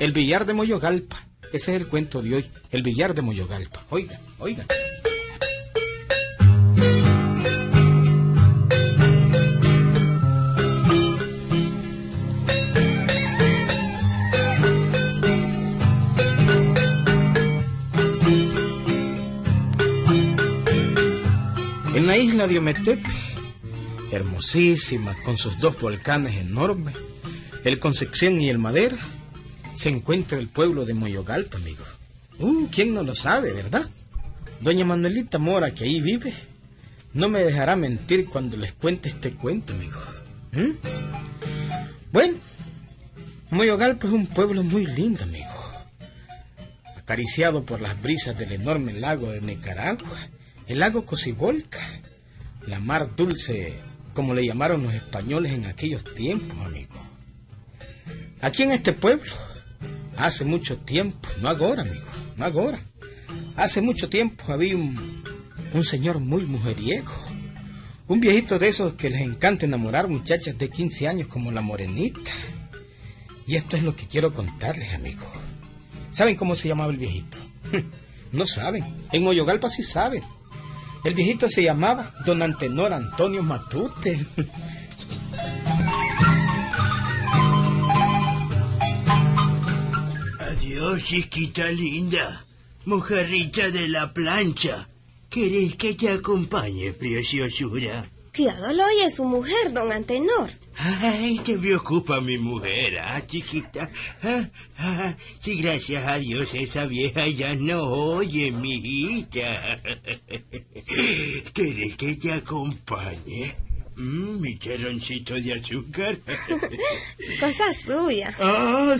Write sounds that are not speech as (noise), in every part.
El billar de Moyogalpa. Ese es el cuento de hoy. El billar de Moyogalpa. Oigan, oigan. En la isla de Ometepe, hermosísima, con sus dos volcanes enormes, el Concepción y el Madera, se encuentra el pueblo de Moyogalpa, amigo. Uh, ¿quién no lo sabe, verdad? Doña Manuelita Mora, que ahí vive, no me dejará mentir cuando les cuente este cuento, amigo. ¿Mm? Bueno, Moyogalpa es un pueblo muy lindo, amigo. Acariciado por las brisas del enorme lago de Nicaragua, el lago Cocibolca, la mar dulce, como le llamaron los españoles en aquellos tiempos, amigo. Aquí en este pueblo Hace mucho tiempo, no ahora, amigo, no ahora. Hace mucho tiempo había un, señor muy mujeriego. Un viejito de esos que les encanta enamorar muchachas de 15 años como la morenita. Y esto es lo que quiero contarles, amigo. ¿Saben cómo se llamaba el viejito? (laughs) No saben. En Moyogalpa sí saben. El viejito se llamaba don Antenor Antonio Matute. Adiós, chiquita linda, mujerita de la plancha. ¿Querés que te acompañe, preciosura? Cuidado lo oye su mujer, don Antenor. Ay, te preocupa mi mujer, ¿ah, chiquita? Ah, ah, sí, gracias a Dios esa vieja ya no oye, mijita. (laughs) ¿Querés que te acompañe? Mm, mi terroncito de azúcar. (laughs) cosa suya. Ah,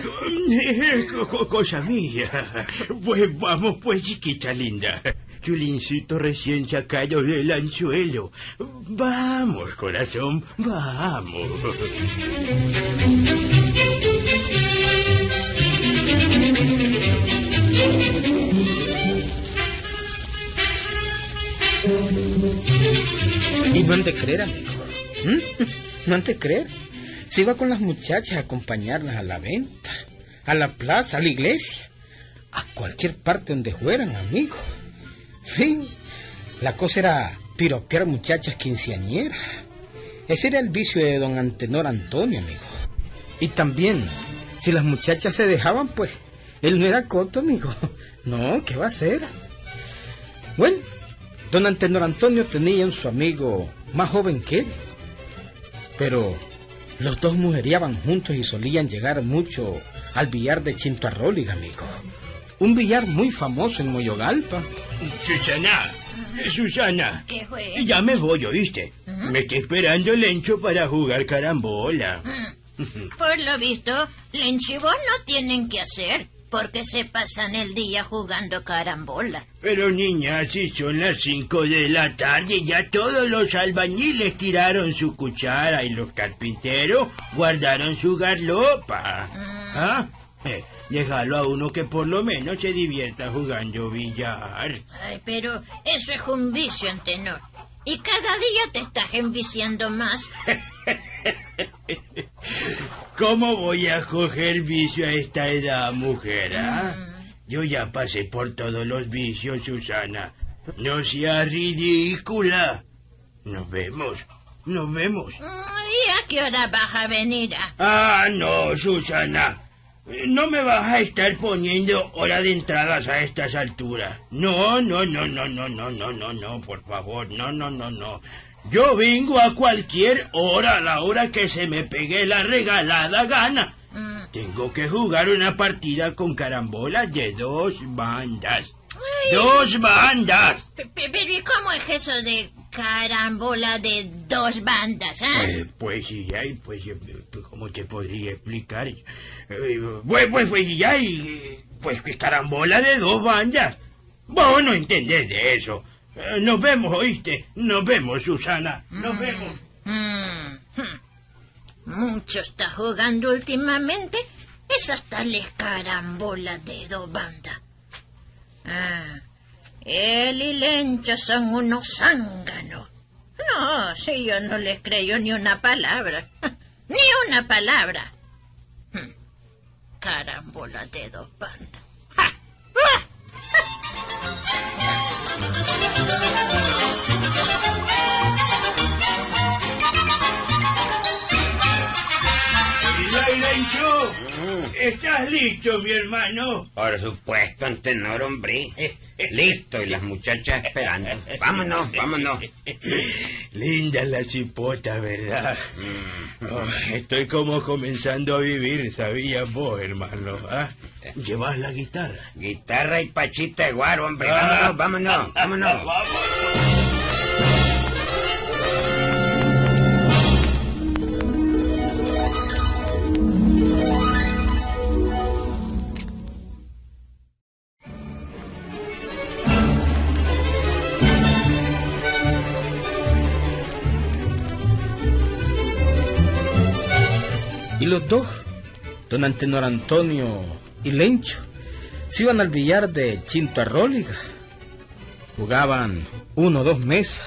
co- co- cosa mía. Pues vamos, pues, chiquita linda. Chulincito recién sacado del anzuelo. Vamos, corazón, vamos. Y no han de creer, amigo. ¿Mm? No han de creer. Se iba con las muchachas a acompañarlas a la venta, a la plaza, a la iglesia, a cualquier parte donde fueran, amigo. Sí, la cosa era piropear muchachas quinceañeras. Ese era el vicio de don Antenor Antonio, amigo. Y también, si las muchachas se dejaban, pues, él no era coto, amigo. (laughs) No, ¿qué va a hacer? Bueno, don Antenor Antonio tenía un su amigo más joven que él. Pero los dos mujeriaban juntos y solían llegar mucho al billar de Chintarróliga, amigo. Un billar muy famoso en Moyogalpa. Susana, Susana. ¿Qué fue? Ya me voy, ¿oíste? Me está esperando Lencho para jugar carambola. Por lo visto, Lencho y vos no tienen que hacer, porque se pasan el día jugando carambola. Pero niña, si son las cinco de la tarde, ya todos los albañiles tiraron su cuchara y los carpinteros guardaron su garlopa. ¿Ah? Eh, déjalo a uno que por lo menos se divierta jugando billar. Ay, pero eso es un vicio, Antenor. Y cada día te estás enviciando más. (laughs) ¿Cómo voy a coger vicio a esta edad, mujer? ah? Yo ya pasé por todos los vicios, Susana. No seas ridícula. Nos vemos, nos vemos. Mm, ¿Y a qué hora vas a venir? ah? Ah, no, Susana. No me vas a estar poniendo hora de entradas a estas alturas. No, no, no, no, no, no, no, no, no, por favor, no, no, no, no. Yo vengo a cualquier hora, a la hora que se me pegue la regalada gana. Tengo que jugar una partida con carambolas de dos bandas. ¡Dos bandas! Pe- pe- Pero ¿y cómo es eso de carambola de dos bandas? Eh, pues sí, pues, eh, pues, ¿cómo te podría explicar? Eh, pues, pues, pues, ya, y, pues, que carambola de dos bandas. Vos no entendés de eso. Eh, nos vemos, ¿oíste? Nos vemos, Susana. Nos vemos. Mm. Mucho está jugando últimamente esas tales carambolas de dos bandas. Ah, Él y Lencho son unos zánganos. No, si yo no les creo ni una palabra. (laughs) Una palabra. Carambola de dos bandas. ¿Estás listo, mi hermano? Por supuesto, Antenor, hombre. Listo, y las muchachas esperando. Vámonos, vámonos. Linda la cipota, ¿verdad? Mm. Oh, estoy como comenzando a vivir, sabías vos, hermano. ¿ah? ¿Llevas la guitarra? Guitarra y pachita de guaro, hombre. Vámonos, vámonos, vámonos. Y los dos, don Antenor Antonio y Lencho, se iban al billar de Chinto Arróliga. Jugaban uno o dos mesas,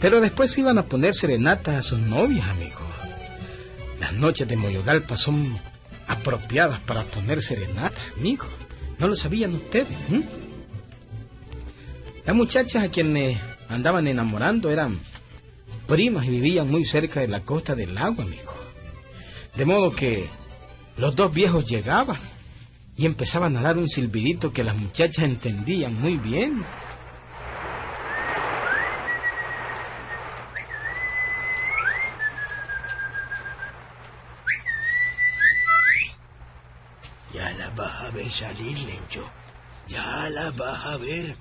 pero después iban a poner serenatas a sus novias, amigos. Las noches de Moyogalpa son apropiadas para poner serenatas, amigos. ¿No lo sabían ustedes? ¿Mm? Las muchachas a quienes andaban enamorando eran primas y vivían muy cerca de la costa del agua, amigos. De modo que los dos viejos llegaban y empezaban a dar un silbidito que las muchachas entendían muy bien. Ya la vas a ver salir, Lencho. Ya la vas a ver.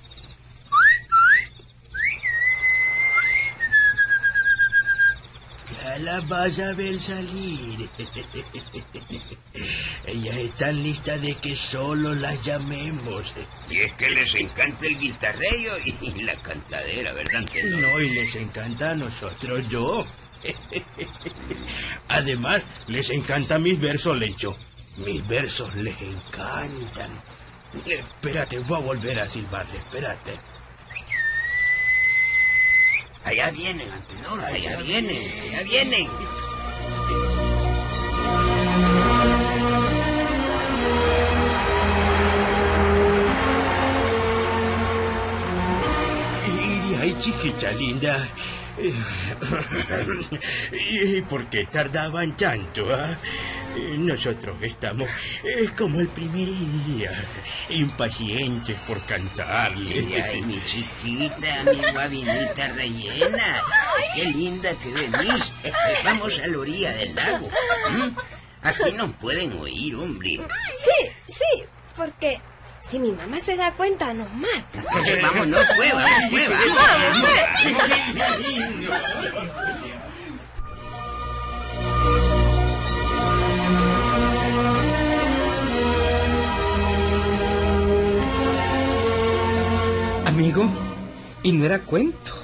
Ya la vas a ver salir. (laughs) Ellas están listas de que solo las llamemos. Y es que les encanta el guitarreo y (laughs) la cantadera, ¿verdad, Antenor? No, y les encanta a nosotros yo. (laughs) Además, les encantan mis versos, Lencho. Mis versos les encantan. Espérate, voy a volver a silbarle, espérate. Allá vienen, Antenor, allá vienen, allá vienen. Y ahí, chiquita linda. (laughs) ¿Y por qué tardaban tanto? ah? Nosotros estamos eh, como el primer día, impacientes por cantarle. Ay, mi chiquita, mi guavinita rellena. Qué linda que venís. Vamos a la orilla del lago. ¿Mm? Aquí nos pueden oír, hombre. Sí, sí, porque si mi mamá se da cuenta nos mata. Oye, vámonos, pues, vamos, pues, vamos. Y no era cuento.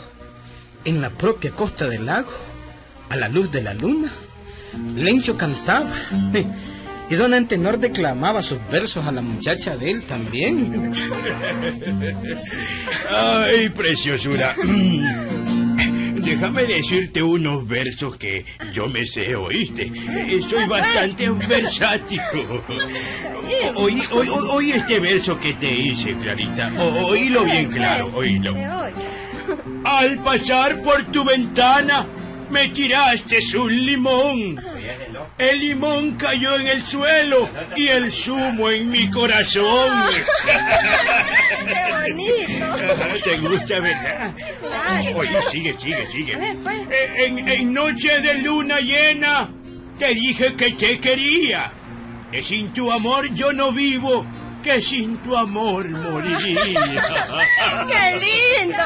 En la propia costa del lago, a la luz de la luna, Lencho cantaba. (laughs) Y don Antenor declamaba sus versos a la muchacha de él también. (laughs) Ay, preciosura. (laughs) Déjame decirte unos versos que yo me sé, ¿oíste? Eh, Soy bastante versático. (laughs) Oí, oí, oí este verso que te hice, Clarita. O- Oílo bien claro, oílo. Te oigo. Al pasar por tu ventana, me tiraste un limón. El limón cayó en el suelo y el zumo en mi corazón. (laughs) ¡Qué bonito! ¿Te gusta, verdad? Claro. Oye, sigue, sigue, sigue. Ver, pues. Eh, En, en noche de luna llena, te dije que te quería. Que sin tu amor yo no vivo, que sin tu amor moriría. (laughs) ¡Qué lindo!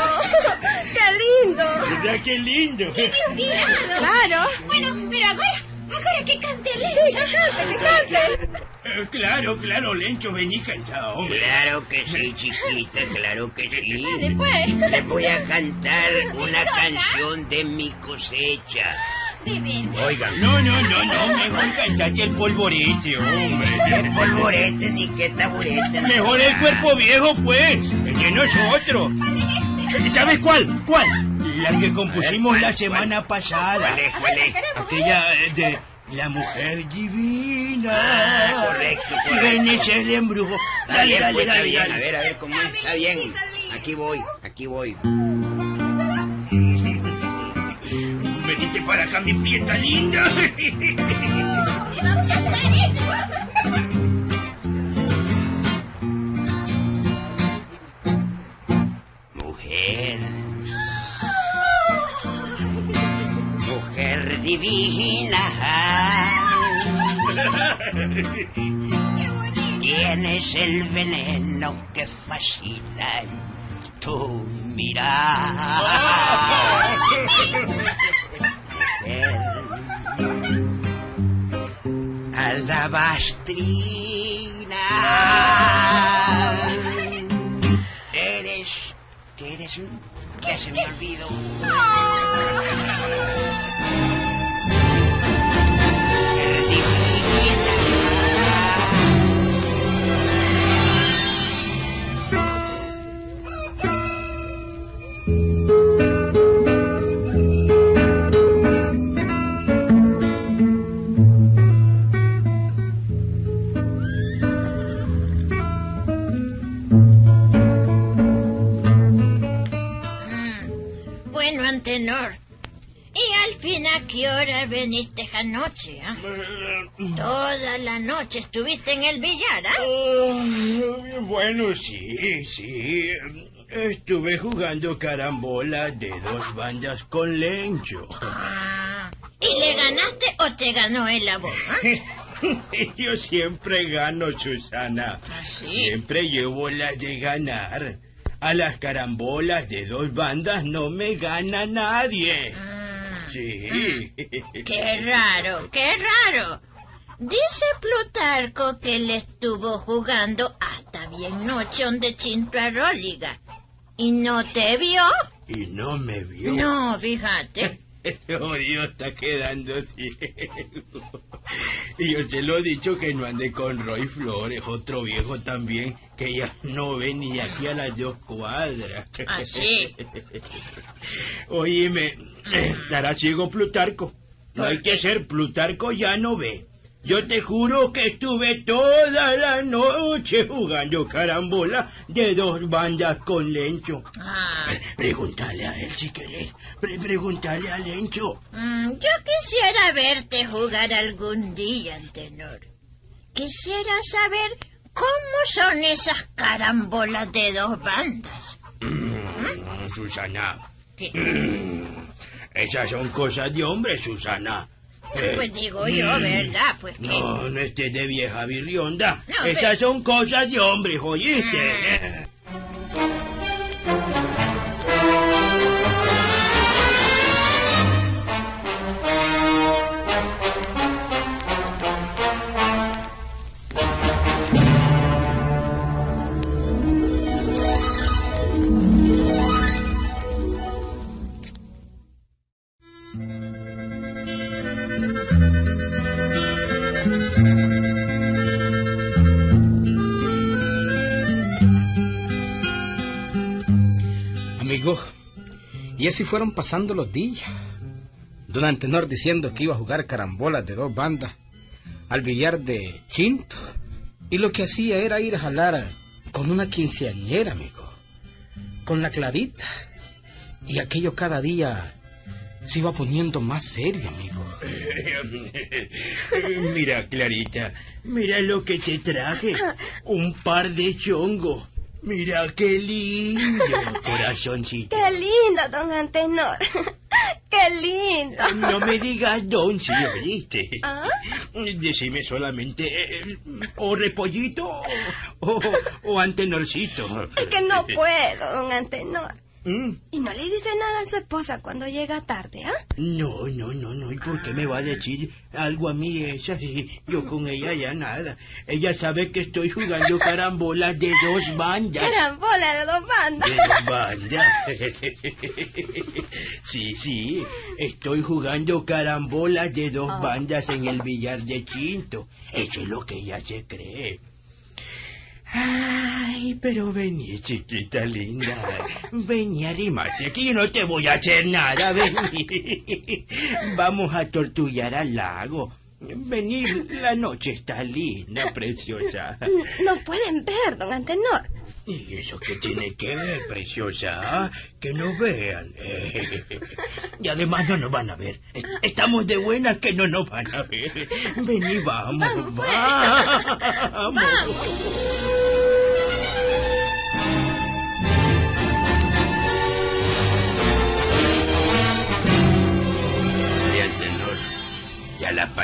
¡Qué lindo! ¿Verdad qué lindo? Claro. Bueno, pero ahora, ahora que cante el Sí, que cante, que cante. Eh, claro, claro, Lencho, vení cantado, hombre. Claro que sí, chiquita, claro que sí. (laughs) Después. Les voy a cantar (laughs) una canción de mi cosecha. Oigan, no, no, no, no, mejor cantate el polvorete, hombre. Qué polvorete ni qué taburete. Mejor el cuerpo viejo, pues. de nosotros. ¿Sabes cuál? ¿Cuál? La que compusimos la semana pasada. ¿Cuál es? ¿Cuál es? Aquella eh, de la mujer divina. Ah, correcto, correcto. ¿Quién es el embrujo? Dale, dale, pues, está dale, bien. dale. A ver, a ver cómo es. Está bien. Aquí voy, aquí voy. Venite para acá, mi prieta linda. (laughs) Mujer. Divina. Tienes (laughs) el veneno que fascina en tu mirada. Alabastrina. Eres. ¿Qué eres? Ya se me olvidó. Al fin a qué hora veniste anoche? ah? Toda la noche estuviste en el billar, ¿ah? Ah, bueno, sí, sí. Estuve jugando carambola de dos bandas con Lencho. Ah, ¿Y le ganaste o te ganó el amor? ah? (laughs) Yo siempre gano, Susana. ¿Ah, sí? Siempre llevo las de ganar. A las carambolas de dos bandas no me gana nadie. Ah, Sí. (laughs) Qué raro, qué raro. Dice Plutarco que él estuvo jugando hasta bien noche donde Chinto Arróliga. ¿Y no te vio? Y no me vio. No, fíjate. (laughs) Oh, Dios, está quedando ciego. Y yo te lo he dicho que no ande con Roy Flores, otro viejo también, que ya no ve ni aquí a las dos cuadras. ¿Ah, sí? Oíme, estará ciego Plutarco. No hay que ser Plutarco, ya no ve. Yo te juro que estuve toda la noche jugando carambola de dos bandas con Lencho. Ah, Pregúntale a él si querés. Pre- pregúntale a Lencho. mm, yo quisiera verte jugar algún día, Antenor. Quisiera saber cómo son esas carambolas de dos bandas. Mm, Susana, ¿Qué? esas son cosas de hombre, Susana. Eh, Pues digo yo, ¿verdad? Pues que... no, no estés de vieja virrionda. No, Esas pero- son cosas de hombre, ¿oíste? Eh. Amigo, y así fueron pasando los días. Don Antenor diciendo que iba a jugar carambolas de dos bandas al billar de Chinto. Y lo que hacía era ir a jalar con una quinceañera, amigo. Con la Clarita. Y aquello cada día se iba poniendo más serio, amigo. (laughs) mira, Clarita, mira lo que te traje. Un par de chongos. Mira qué lindo, (laughs) corazoncito. Qué lindo, don Antenor. (laughs) Qué lindo. No me digas don, si oíste. ¿Ah? Decime solamente eh, o repollito o, o, o antenorcito. Es que no puedo, don Antenor. ¿Mm? Y no le dice nada a su esposa cuando llega tarde, ¿ah? No, no, no, no. ¿Y por qué me va a decir algo a mí esa? Si (laughs) yo con ella ya nada. Ella sabe que estoy jugando carambolas de dos bandas. Carambola de dos bandas. De dos bandas. (laughs) Sí, sí. Estoy jugando carambolas de dos bandas en el billar de Chinto. Eso es lo que ella se cree. Ay, pero vení, chiquita linda. Vení, arrimate aquí, yo no te voy a hacer nada, vení. Vamos a tortullar al lago. Vení, la noche está linda, preciosa. No pueden ver, don Antenor. ¿Y eso qué tiene que ver, preciosa? Que nos vean. Y además no nos van a ver. Est- Estamos de buenas que no nos van a ver. Vení, vamos, vamos. Vaya,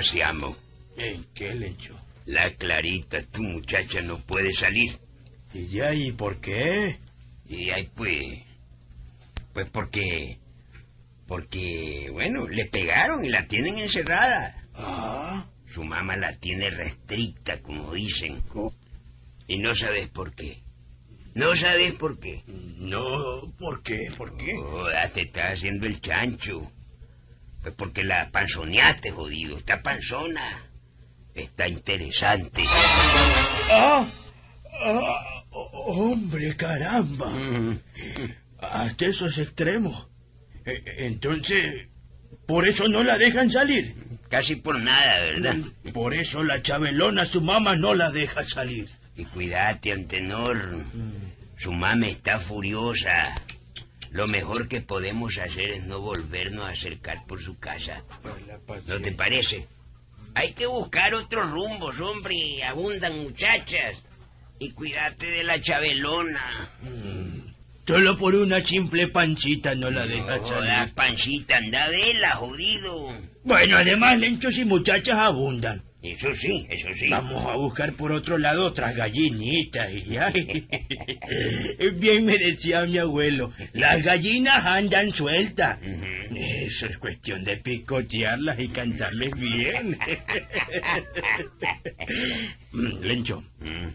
paseamos. ¿En qué, Lencho? La Clarita, tu muchacha, no puede salir. ¿Y ya, y por qué? Y ahí pues... Pues porque... Porque, bueno, le pegaron y la tienen encerrada. Ah, Su mamá la tiene restricta, como dicen. Y no sabes por qué. No sabes por qué. no, ¿por qué? ¿Por qué? Joda, te estás haciendo el chancho. Pues porque la panzoneaste, jodido. Está panzona. Está interesante. ¡Ah! ah, ¡Hombre, caramba! Hasta esos extremos. E- Entonces, por eso no la dejan salir. Casi por nada, ¿verdad? Por eso la chabelona, su mamá, no la deja salir. Y cuídate, Antenor. Su mama está furiosa. Lo mejor que podemos hacer es no volvernos a acercar por su casa. ¿No te parece? Hay que buscar otros rumbos, hombre. Abundan muchachas. Y cuídate de la chabelona. Solo por una simple panchita no la deja Joda, salir. pancita, anda vela, jodido. Bueno, además, lenchos y muchachas abundan. Eso sí, eso sí. Vamos a buscar por otro lado otras gallinitas y ay. (laughs) Bien me decía mi abuelo, las gallinas andan sueltas. Eso es cuestión de picotearlas y cantarles bien. (laughs) Mm, Lencho,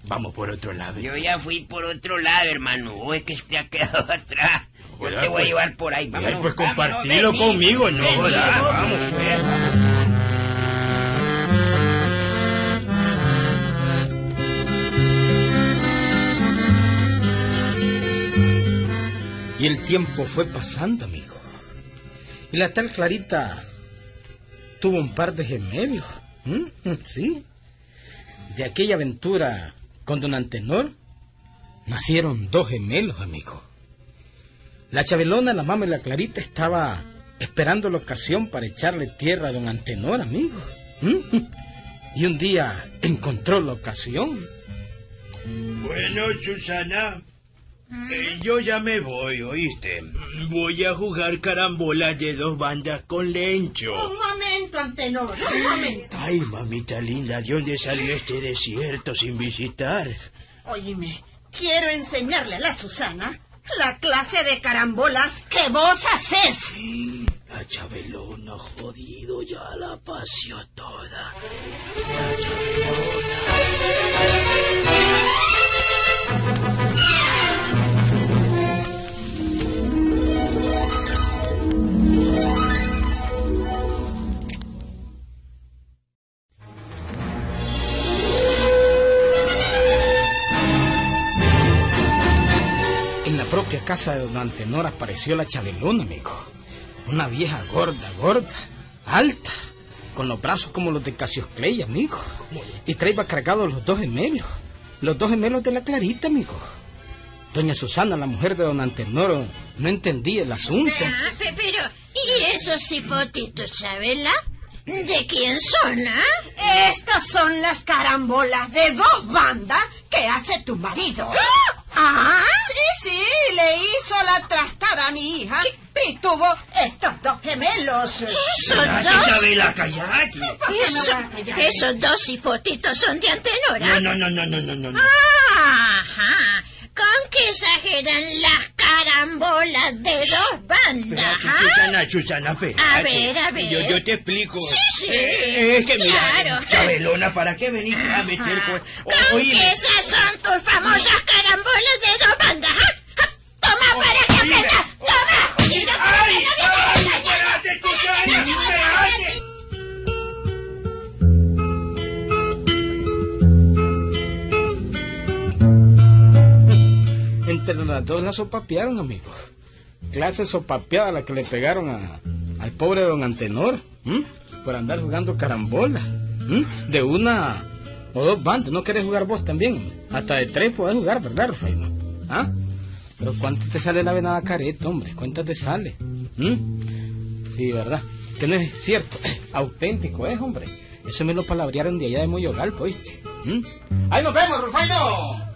vamos por otro lado. Yo ya fui por otro lado, hermano. O es que te ha quedado (laughs) atrás. Yo te voy a pues- llevar por ahí. Vámonos, pues compartilo conmigo, no vamos. Y el tiempo fue pasando, amigo. Y la tal Clarita tuvo un par de gemelos. (laughs) Sí. De aquella aventura con don Antenor nacieron dos gemelos, amigo. La Chabelona, la mamá y la Clarita estaba esperando la ocasión para echarle tierra a don Antenor, amigo. (laughs) Y un día encontró la ocasión. Bueno, Susana, eh, yo ya me voy, ¿oíste? Voy a jugar carambolas de dos bandas con Lencho. Un momento, Antenor, un momento. Ay, mamita linda, ¿de dónde salió este desierto sin visitar? Óyeme, quiero enseñarle a la Susana la clase de carambolas que vos haces. La Chabelona, jodido, ya la paseó toda. La Chabelona. La propia casa de don Antenor apareció la Chabelona, amigo. Una vieja gorda, gorda, alta, con los brazos como los de Casioscley, amigo. Y traía cargados los dos gemelos, los dos gemelos de la Clarita, amigo. Doña Susana, la mujer de don Antenor, no entendía el asunto. Ah, pe- pero, ¿y esos hipotitos, Chabela? ¿De quién son, ah? Estas son las carambolas de dos bandas que hace tu marido. ¿Ah? Sí, sí, le hizo la trastada a mi hija y tuvo estos dos gemelos. ¿Son Cállate, Chabela, cállate. Eso- esos dos hipotitos son de Antenora. No, no, no, no, no, no, no. Ajá. ¿Con qué exageran las carambolas de dos bandas? Espérate, ah? Susana, Susana, espérate. A ver, a ver. Yo, yo te explico. Sí, sí, Eh, es que mira, claro. Chabelona, ¿para qué venís a meter con... ¿Con Oíme. qué esas son tus famosas carambolas de dos bandas? ah? Toma para que aprendas. Toma, Julito, ¡Ay! ¡Ay! Las dos la sopapearon, amigo. Clase sopapeada la que le pegaron a, al pobre don Antenor, por andar jugando carambola. De una o dos bandas, ¿no querés jugar vos también? Hasta de tres podés jugar, ¿verdad, Rafael? ¿Ah? Pero ¿cuánto te sale la venada careta, hombre? ¿Cuánto te sale? Sí, ¿verdad? Que no es cierto, auténtico es, hombre. Eso me lo palabrearon de allá de Moyogal, ¿oíste? ¿Ahí nos vemos, Rufaino!